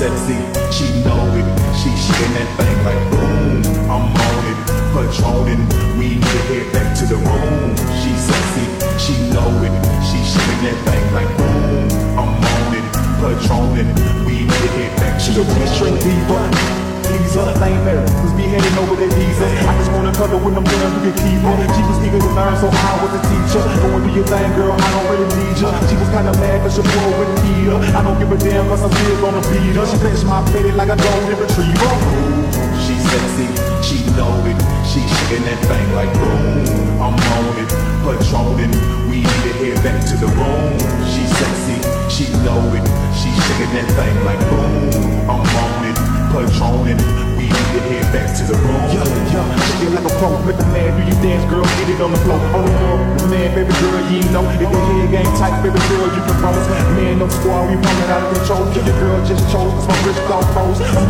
sexy, she know it. She shaking that thing like boom. I'm on it, patroning. We need to head back to the room. She sexy, she know it. She shaking that thing like boom. I'm on it, patroning. We need to head back to the room. diva. Lisa, lame Mary, was beheading over that visa. I just wanna cuddle when I'm done, you can keep her. She was eager to learn, so I was a teacher. Do your thing, girl, I don't really need you. She was kinda mad cause your boy wouldn't need her. I don't give a damn cause I'm still gonna beat her. She pinched my petty like a golden retriever. She sexy, she know it. She shaking that thing like boom. I'm on it, patroning. We need to head back to the room. She sexy, she know it. She shaking that thing like boom. I'm on it, patroning. We need to head back to the room. Yeah, yeah, get like a pro. Let the man do you dance, girl, get it on the floor. Oh, no, man, baby girl, you know. If the head game tight, baby girl, you can promise. Man, no squad, we running out of control. Your girl just chose, cause my wrist off froze.